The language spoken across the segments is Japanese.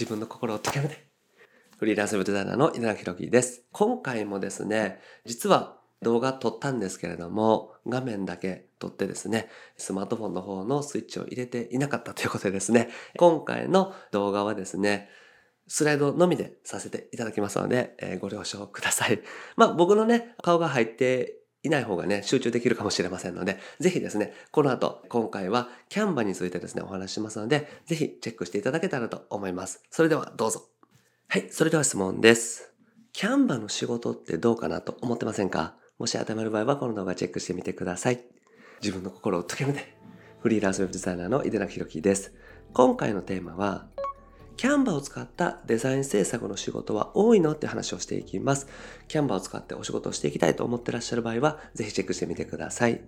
自分の心を解けめて。フリーランスウェブデザイナーの稲田博樹です。今回もですね、実は動画撮ったんですけれども、画面だけ撮ってですね、スマートフォンの方のスイッチを入れていなかったということでですね、今回の動画はですね、スライドのみでさせていただきますので、えー、ご了承ください。まあ僕のね、顔が入っていない方がね、集中できるかもしれませんので、ぜひですね、この後、今回はキャンバについてですね、お話ししますので、ぜひチェックしていただけたらと思います。それではどうぞ。はい、それでは質問です。キャンバの仕事ってどうかなと思ってませんか？もし当てはまる場合はこの動画チェックしてみてください。自分の心を解けるね。フリーランスウェブデザイナーの井出中弘樹です。今回のテーマは、キャンバーを使ったデザイン制作の仕事は多いの？って話をしていきます。キャンバーを使ってお仕事をしていきたいと思ってらっしゃる場合は、ぜひチェックしてみてください。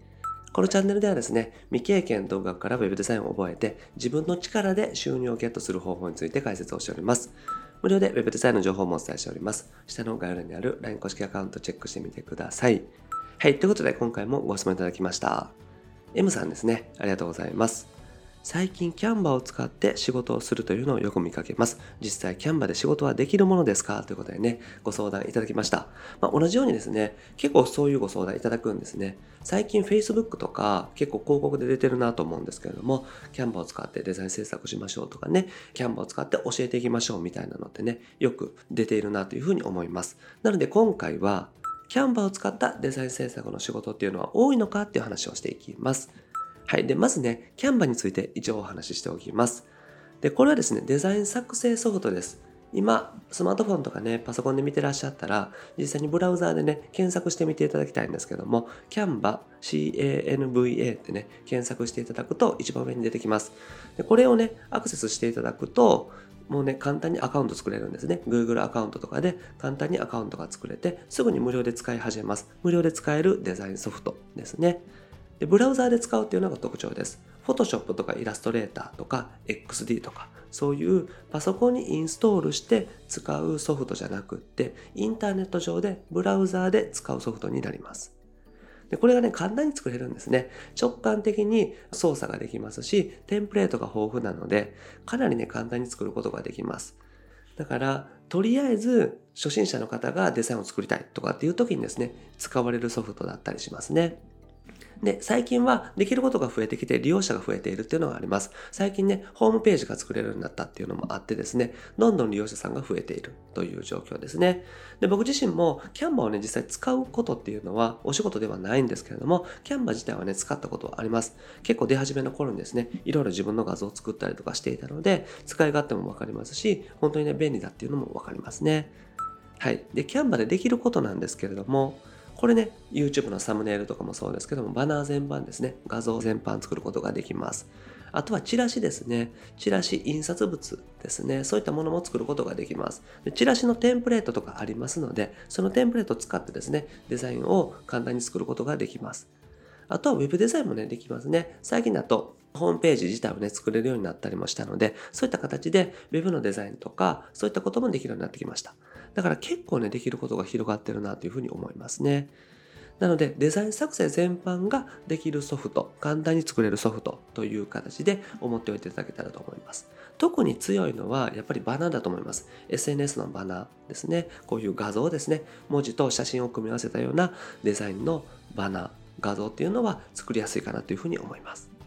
このチャンネルではですね、未経験動画から Web デザインを覚えて、自分の力で収入をゲットする方法について解説をしております。無料で Web デザインの情報もお伝えしております。下の概要欄にある LINE 公式アカウントチェックしてみてください。はい、ということで今回もご質問いただきました。M さんですね、ありがとうございます。最近キャンバーを使って仕事をするというのをよく見かけます。実際キャンバーで仕事はできるものですか？ということでね、ご相談いただきました。まあ、同じようにですね、結構そういうご相談いただくんですね。最近 Facebook とか結構広告で出てるなと思うんですけれども、キャンバーを使ってデザイン制作しましょうとかね、キャンバーを使って教えていきましょうみたいなのってね、よく出ているなというふうに思います。なので今回は、キャンバーを使ったデザイン制作の仕事っていうのは多いのかっていう話をしていきます。はい。で、まずね、キャンバについて一応お話ししておきます。で、これはですね、デザイン作成ソフトです。今、スマートフォンとかね、パソコンで見てらっしゃったら、実際にブラウザーでね、検索してみていただきたいんですけども、Canva、C-A-N-V-A ってね、検索していただくと一番上に出てきます。でこれをね、アクセスしていただくと、もうね、簡単にアカウント作れるんですね。Google アカウントとかで簡単にアカウントが作れて、すぐに無料で使い始めます。無料で使えるデザインソフトですね。でブラウザーで使うっていうのが特徴です。Photoshop とかイラストレーターとか XD とかそういうパソコンにインストールして使うソフトじゃなくってインターネット上でブラウザーで使うソフトになります。でこれがね、簡単に作れるんですね。直感的に操作ができますし、テンプレートが豊富なので、かなりね、簡単に作ることができます。だから、とりあえず、初心者の方がデザインを作りたいとかっていう時にですね、使われるソフトだったりしますね。で、最近はできることが増えてきて利用者が増えているっていうのがあります。最近ね、ホームページが作れるようになったっていうのもあってですね、どんどん利用者さんが増えているという状況ですね。で、僕自身もキャンバーをね、実際使うことっていうのはお仕事ではないんですけれども、キャンバー自体はね、使ったことはあります。結構出始めの頃にですね、いろいろ自分の画像を作ったりとかしていたので、使い勝手もわかりますし、本当にね、便利だっていうのもわかりますね。はい。で、キャンバーでできることなんですけれども、これね、YouTube のサムネイルとかもそうですけども、バナー全般ですね、画像全般作ることができます。あとはチラシですね。チラシ、印刷物ですね。そういったものも作ることができます。でチラシのテンプレートとかありますので、そのテンプレートを使ってですね、デザインを簡単に作ることができます。あとは Web デザインもね、できますね。最近だとホームページ自体をね、作れるようになったりもしたので、そういった形で Web のデザインとか、そういったこともできるようになってきました。だから結構ね、できることが広がってるなというふうに思いますね。なので、デザイン作成全般ができるソフト、簡単に作れるソフトという形で思っておいていただけたらと思います。特に強いのはやっぱりバナーだと思います。SNS のバナーですね。こういう画像ですね。文字と写真を組み合わせたようなデザインのバナー、画像っていうのは作りやすいかなというふうに思います。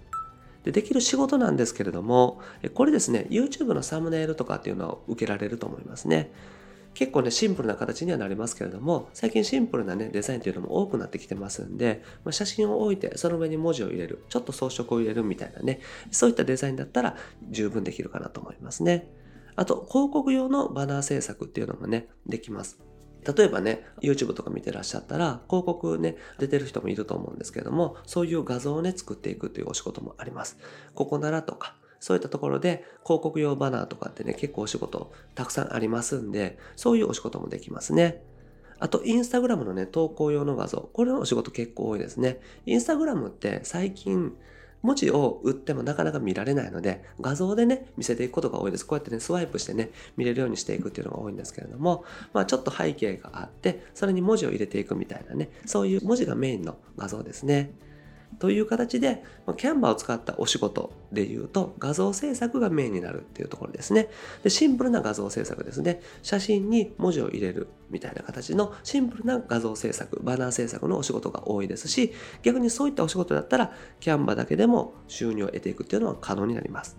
でできる仕事なんですけれども、これですね、YouTube のサムネイルとかっていうのは受けられると思いますね。結構ね、シンプルな形にはなりますけれども、最近シンプルなね、デザインというのも多くなってきてますんで、まあ、写真を置いて、その上に文字を入れる、ちょっと装飾を入れるみたいなね、そういったデザインだったら十分できるかなと思いますね。あと、広告用のバナー制作っていうのもね、できます。例えばね、YouTube とか見てらっしゃったら、広告ね、出てる人もいると思うんですけれども、そういう画像をね、作っていくというお仕事もあります。ここならとか、そういったところで広告用バナーとかってね、結構お仕事たくさんありますんで、そういうお仕事もできますね。あと、インスタグラムのね、投稿用の画像。これのお仕事結構多いですね。インスタグラムって最近、文字を打ってもなかなか見られないので、画像でね、見せていくことが多いです。こうやってね、スワイプしてね、見れるようにしていくっていうのが多いんですけれども、まあちょっと背景があって、それに文字を入れていくみたいなね、そういう文字がメインの画像ですね。という形で、キャンバーを使ったお仕事で言うと、画像制作がメインになるっていうところですね。でシンプルな画像制作ですね。写真に文字を入れるみたいな形のシンプルな画像制作、バナー制作のお仕事が多いですし、逆にそういったお仕事だったら、キャンバーだけでも収入を得ていくっていうのは可能になります。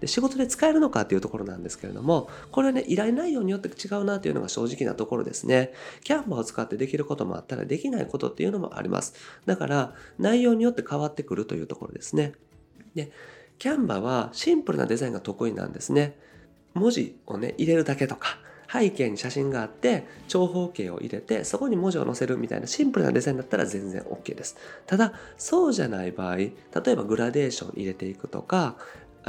で仕事で使えるのかっていうところなんですけれども、これはね、依頼内容によって違うなというのが正直なところですね。キャンバーを使ってできることもあったらできないことっていうのもあります。だから、内容によって変わってくるというところですね。で、キャンバーはシンプルなデザインが得意なんですね。文字をね、入れるだけとか、背景に写真があって長方形を入れてそこに文字を載せるみたいなシンプルなデザインだったら全然 OK ですただそうじゃない場合例えばグラデーション入れていくとか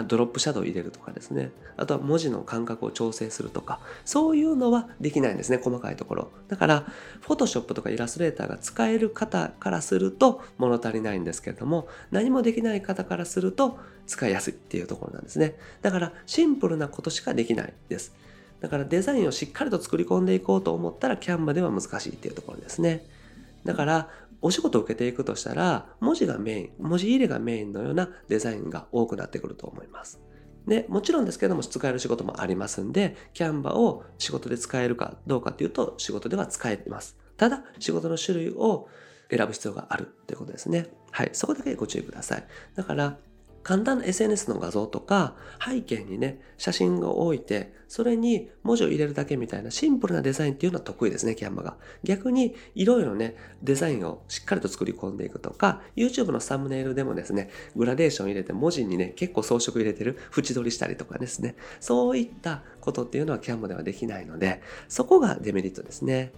ドロップシャドウ入れるとかですね。あとは文字の間隔を調整するとか。そういうのはできないんですね細かいところ。だからフォトショップとかイラストレーターが使える方からすると物足りないんですけれども何もできない方からすると使いやすいっていうところなんですね。だからシンプルなことしかできないです。だからデザインをしっかりと作り込んでいこうと思ったらキャンバでは難しいっていうところですね。だからお仕事を受けていくとしたら、文字がメイン、文字入れがメインのようなデザインが多くなってくると思います。で、もちろんですけども、使える仕事もありますんで、キャンバを仕事で使えるかどうかっていうと、仕事では使えます。ただ、仕事の種類を選ぶ必要があるということですね。はい。そこだけご注意ください。だから、簡単な SNS の画像とか背景にね写真を置いてそれに文字を入れるだけみたいなシンプルなデザインっていうのは得意ですねキャンバが。逆にいろいろねデザインをしっかりと作り込んでいくとか YouTube のサムネイルでもですねグラデーション入れて文字にね結構装飾入れてる縁取りしたりとかですね。そういったことっていうのはキャンバではできないのでそこがデメリットですね。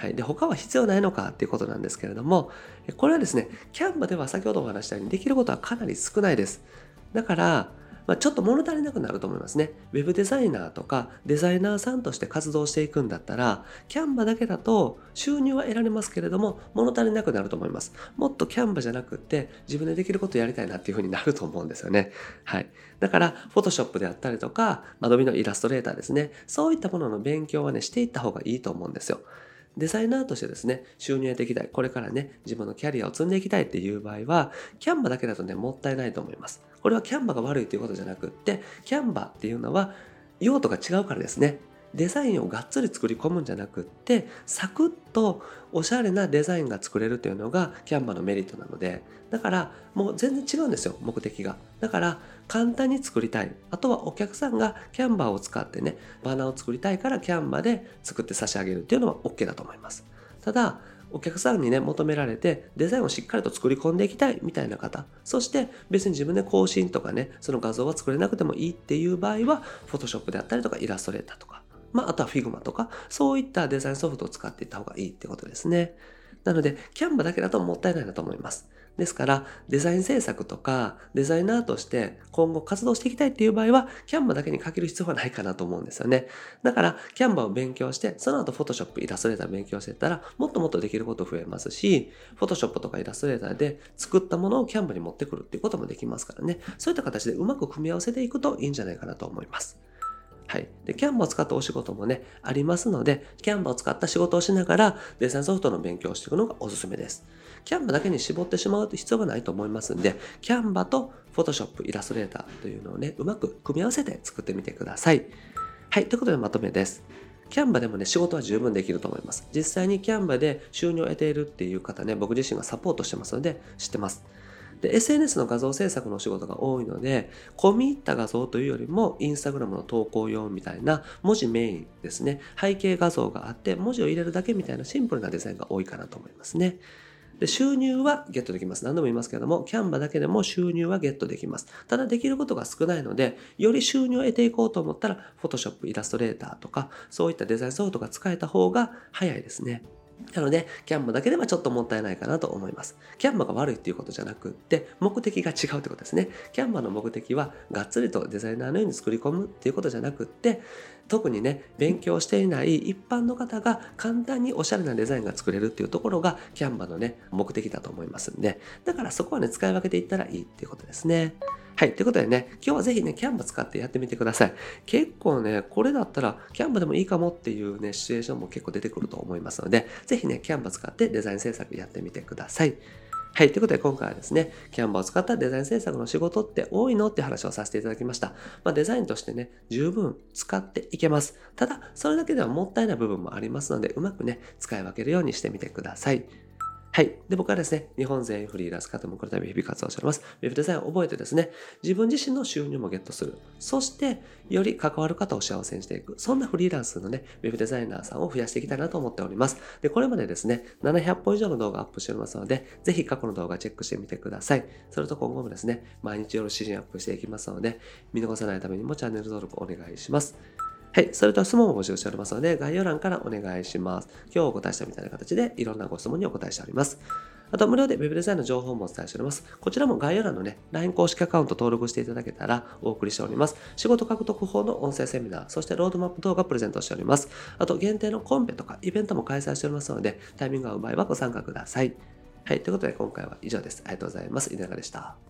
はい。で、他は必要ないのかっていうことなんですけれども、これはですね、キャンバでは先ほどお話したようにできることはかなり少ないです。だから、まあ、ちょっと物足りなくなると思いますね。ウェブデザイナーとかデザイナーさんとして活動していくんだったら、キャンバだけだと収入は得られますけれども、物足りなくなると思います。もっとキャンバじゃなくって、自分でできることやりたいなっていう風になると思うんですよね。はい。だから、フォトショップであったりとか、Adobe のイラストレーターですね。そういったものの勉強はね、していった方がいいと思うんですよ。デザイナーとしてですね、収入やっていきたい。これからね、自分のキャリアを積んでいきたいっていう場合は、キャンバだけだとね、もったいないと思います。これはキャンバが悪いということじゃなくって、キャンバっていうのは用途が違うからですね。デザインをがっつり作り込むんじゃなくってサクッとおしゃれなデザインが作れるというのがキャンバのメリットなのでだからもう全然違うんですよ目的が。だから簡単に作りたい。あとはお客さんがキャンバーを使ってねバナーを作りたいからキャンバで作って差し上げるっていうのは OK だと思います。ただお客さんにね求められてデザインをしっかりと作り込んでいきたいみたいな方。そして別に自分で更新とかねその画像は作れなくてもいいっていう場合は Photoshop であったりとかイラストレーターとかまあ、あとは Figma とか、そういったデザインソフトを使っていった方がいいってことですね。なので、Canva だけだともったいないなと思います。ですから、デザイン制作とか、デザイナーとして今後活動していきたいっていう場合は、Canva だけにかける必要はないかなと思うんですよね。だから、Canva を勉強して、その後 Photoshop、イラストレーター勉強していったら、もっともっとできること増えますし、Photoshop とかイラストレーターで作ったものを Canva に持ってくるっていうこともできますからね。そういった形でうまく組み合わせていくといいんじゃないかなと思います。はい。で、キャンバーを使ったお仕事もね、ありますので、キャンバーを使った仕事をしながら、デザインソフトの勉強をしていくのがおすすめです。キャンバーだけに絞ってしまうと必要がないと思いますんで、キャンバーと Photoshop、イラストレーターというのをね、うまく組み合わせて作ってみてください。はい。ということでまとめです。キャンバでもね、仕事は十分できると思います。実際にキャンバで収入を得ているっていう方ね、僕自身がサポートしてますので、知ってます。で、SNS の画像制作の仕事が多いので、込み入った画像というよりも、インスタグラムの投稿用みたいな文字メインですね。背景画像があって、文字を入れるだけみたいなシンプルなデザインが多いかなと思いますね。で収入はゲットできます。何度も言いますけれども、キャンバだけでも収入はゲットできます。ただできることが少ないので、より収入を得ていこうと思ったら、Photoshop、イラストレーターとか、そういったデザインソフトが使えた方が早いですね。なので、キャンバだけではちょっともったいないかなと思います。キャンバが悪いっていうことじゃなくって、目的が違うってことですね。キャンバの目的は、がっつりとデザイナーのように作り込むっていうことじゃなくって、特にね、勉強していない一般の方が簡単におしゃれなデザインが作れるっていうところが、キャンバのね、目的だと思いますんで、だからそこはね、使い分けていったらいいっていうことですね。はい。ということでね、今日はぜひね、キャンバ使ってやってみてください。結構ね、これだったら、キャンバでもいいかもっていうね、シチュエーションも結構出てくると思いますので、ぜひね、キャンバ使ってデザイン制作やってみてください。はい。ということで今回はですね、キャンバーを使ったデザイン制作の仕事って多いのって話をさせていただきました。まあ、デザインとしてね、十分使っていけます。ただ、それだけではもったいない部分もありますので、うまくね、使い分けるようにしてみてください。はい。で、僕はですね、日本全員フリーランス方もこのため日々活動しております。ウェブデザインを覚えてですね、自分自身の収入もゲットする。そして、より関わる方を幸せにしていく。そんなフリーランスのね、ウェブデザイナーさんを増やしていきたいなと思っております。で、これまでですね、700本以上の動画アップしておりますので、ぜひ過去の動画チェックしてみてください。それと今後もですね、毎日夜指針アップしていきますので、見逃さないためにもチャンネル登録お願いします。はい。それと質問を募集しておりますので、概要欄からお願いします。今日お答えしたみたいな形で、いろんなご質問にお答えしております。あと、無料で Web デザインの情報もお伝えしております。こちらも概要欄のね、LINE 公式アカウント登録していただけたらお送りしております。仕事獲得法の音声セミナー、そしてロードマップ動画プレゼントしております。あと、限定のコンペとかイベントも開催しておりますので、タイミングが合う場合はご参加ください。はい。ということで、今回は以上です。ありがとうございます。稲永でした。